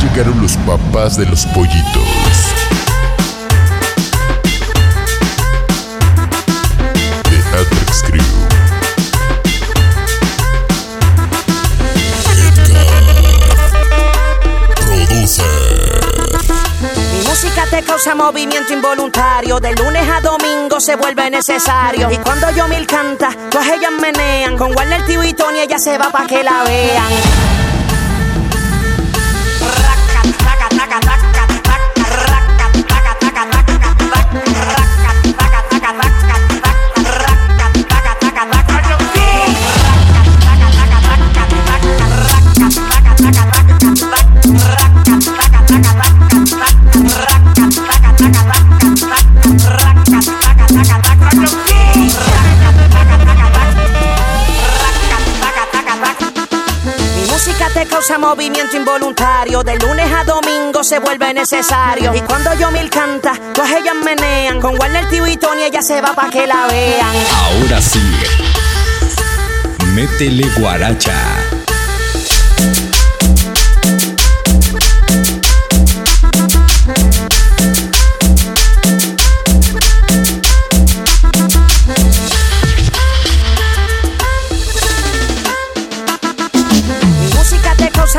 Llegaron los papás de los pollitos. The Atrix Crew. Te causa movimiento involuntario. De lunes a domingo se vuelve necesario. Y cuando yo mil canta, todas ellas menean. Con Warner Tío y Tony ella se va pa' que la vean. Te causa movimiento involuntario. De lunes a domingo se vuelve necesario. Y cuando yo mil canta, todas ellas menean. Con Warner Tío y Tony ella se va pa' que la vean. Ahora sí. Métele guaracha.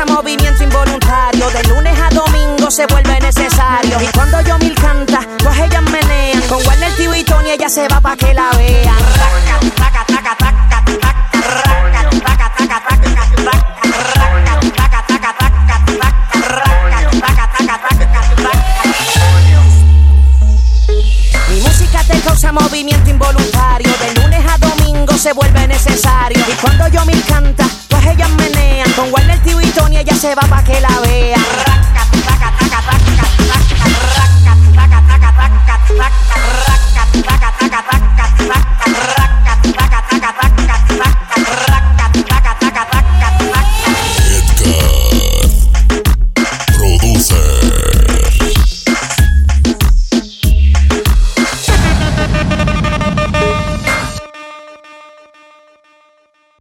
Movimiento involuntario. De lunes a domingo se vuelve necesario. Y cuando yo mil canta, todas ellas menean. Con Warner Tío y Tony ella se va pa' que la vean. Mi música te causa movimiento involuntario. De lunes a domingo se vuelve necesario. Y cuando yo mil canta, pues ellas menean ella se va pa' que la vea.